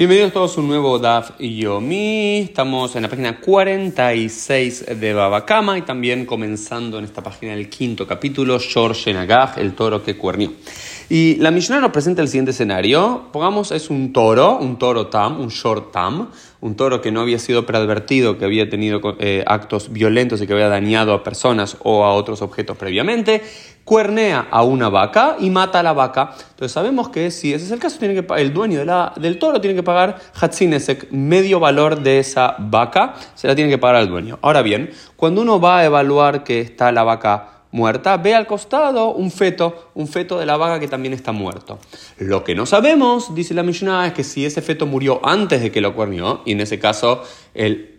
Bienvenidos todos a un nuevo DAF Yomi. Estamos en la página 46 de Babakama y también comenzando en esta página el quinto capítulo, George Nagaj, el toro que cuernió. Y la Mishnah nos presenta el siguiente escenario. Pongamos, es un toro, un toro tam, un short tam, un toro que no había sido preadvertido, que había tenido eh, actos violentos y que había dañado a personas o a otros objetos previamente cuernea a una vaca y mata a la vaca. Entonces sabemos que si ese es el caso, tiene que, el dueño del toro tiene que pagar Hatzinesek, medio valor de esa vaca, se la tiene que pagar al dueño. Ahora bien, cuando uno va a evaluar que está la vaca muerta, ve al costado un feto, un feto de la vaca que también está muerto. Lo que no sabemos, dice la Mishnah, es que si ese feto murió antes de que lo cuernió, y en ese caso el,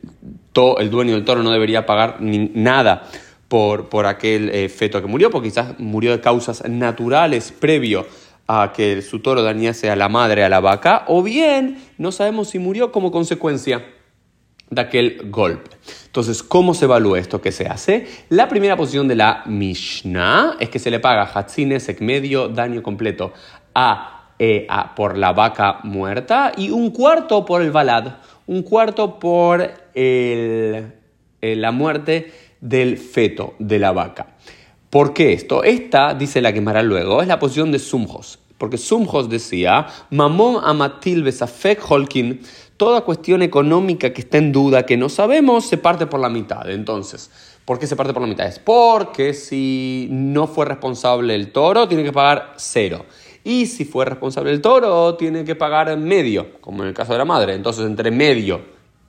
el dueño del toro no debería pagar ni, nada por, aquel eh, feto que murió, porque quizás murió de causas naturales previo a que su toro dañase a la madre, a la vaca, o bien no sabemos si murió como consecuencia de aquel golpe. Entonces, ¿cómo se evalúa esto que se hace? La primera posición de la Mishnah es que se le paga Hatzinesek medio daño completo eh, a, por la vaca muerta y un cuarto por el balad, un cuarto por el, la muerte del feto de la vaca. ¿Por qué esto? Esta, dice la quemará luego, es la posición de Sumjos. Porque Sumjos decía, Mamón amatil besafek holkin, toda cuestión económica que está en duda, que no sabemos, se parte por la mitad. Entonces, ¿por qué se parte por la mitad? Es porque si no fue responsable el toro, tiene que pagar cero. Y si fue responsable el toro, tiene que pagar medio, como en el caso de la madre. Entonces, entre medio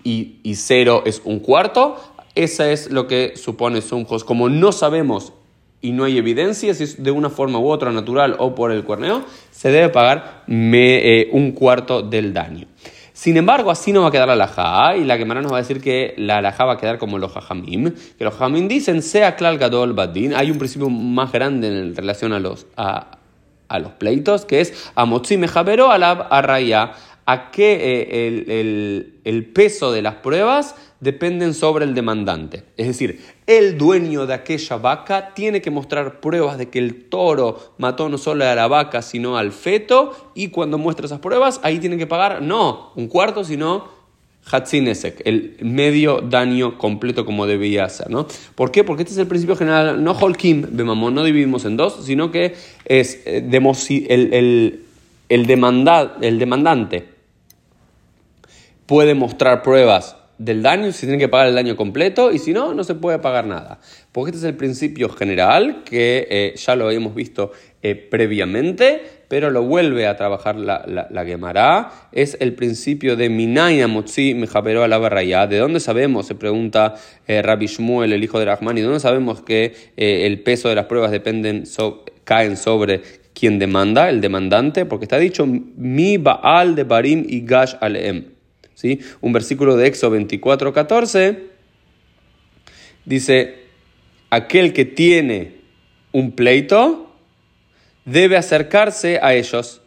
y, y cero es un cuarto, esa es lo que supone Sumjos. Como no sabemos y no hay evidencia si es de una forma u otra natural o por el cuerneo, se debe pagar eh, un cuarto del daño. Sin embargo, así no va a quedar la alajá, y la que nos va a decir que la alajá va a quedar como los jajamim, que los jajamim dicen, sea klal gadol badin, hay un principio más grande en relación a los, a, los pleitos, que es amotzi mejabero alab arraya, a que eh, el, el, el peso de las pruebas dependen sobre el demandante. Es decir, el dueño de aquella vaca tiene que mostrar pruebas de que el toro mató no solo a la vaca, sino al feto, y cuando muestra esas pruebas, ahí tiene que pagar no un cuarto, sino Hatzinesek, el medio daño completo como debía ser, ¿no? ¿Por qué? Porque este es el principio general, no Holkim, Bemamón, no dividimos en dos, sino que es eh, el, el, el demandante puede mostrar pruebas del daño, si tiene que pagar el daño completo y si no, no se puede pagar nada. Porque este es el principio general que eh, ya lo habíamos visto eh, previamente, pero lo vuelve a trabajar la, la, Es el principio de Minaya Motzi Mejaperó a la Barraya. ¿De dónde sabemos? Se pregunta eh, Rabbi Shmuel, el hijo de Rahman, ¿y de dónde sabemos que el peso de las pruebas dependen caen sobre quien demanda, el demandante? Porque está dicho Mi Baal de Barim y Gash Aleem. Un versículo de Éxodo 24, 14 dice, aquel que tiene un pleito debe acercarse a ellos.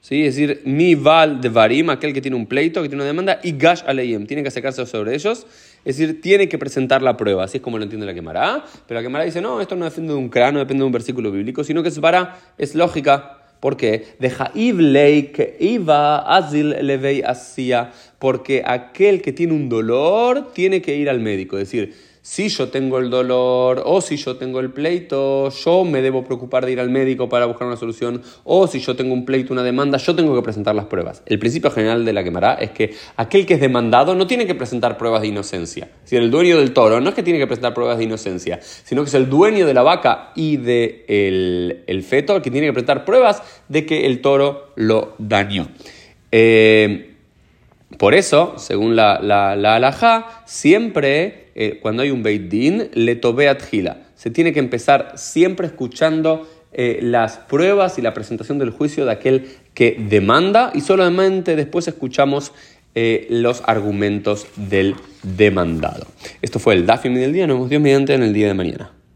¿Sí? Es decir, mi val de varim, aquel que tiene un pleito, que tiene una demanda, y gash aleyem, tiene que acercarse sobre ellos. Es decir, tiene que presentar la prueba, así es como lo entiende la quemará. Pero la quemará dice, no, esto no depende de un cráneo, no depende de un versículo bíblico, sino que es para, es lógica. Porque de Haiv Leik Iva Azil Levei Asia, porque aquel que tiene un dolor tiene que ir al médico, es decir, si yo tengo el dolor o si yo tengo el pleito, yo me debo preocupar de ir al médico para buscar una solución o si yo tengo un pleito, una demanda, yo tengo que presentar las pruebas. El principio general de la quemará es que aquel que es demandado no tiene que presentar pruebas de inocencia. Si el dueño del toro no es que tiene que presentar pruebas de inocencia, sino que es el dueño de la vaca y del de el feto el que tiene que presentar pruebas de que el toro lo dañó. Eh, por eso, según la, la, la siempre eh, cuando hay un Beit Din, le tobeat gila. Se tiene que empezar siempre escuchando eh, las pruebas y la presentación del juicio de aquel que demanda y solamente después escuchamos eh, los argumentos del demandado. Esto fue el Dafim del día. Nos vemos Dios mediante en el día de mañana.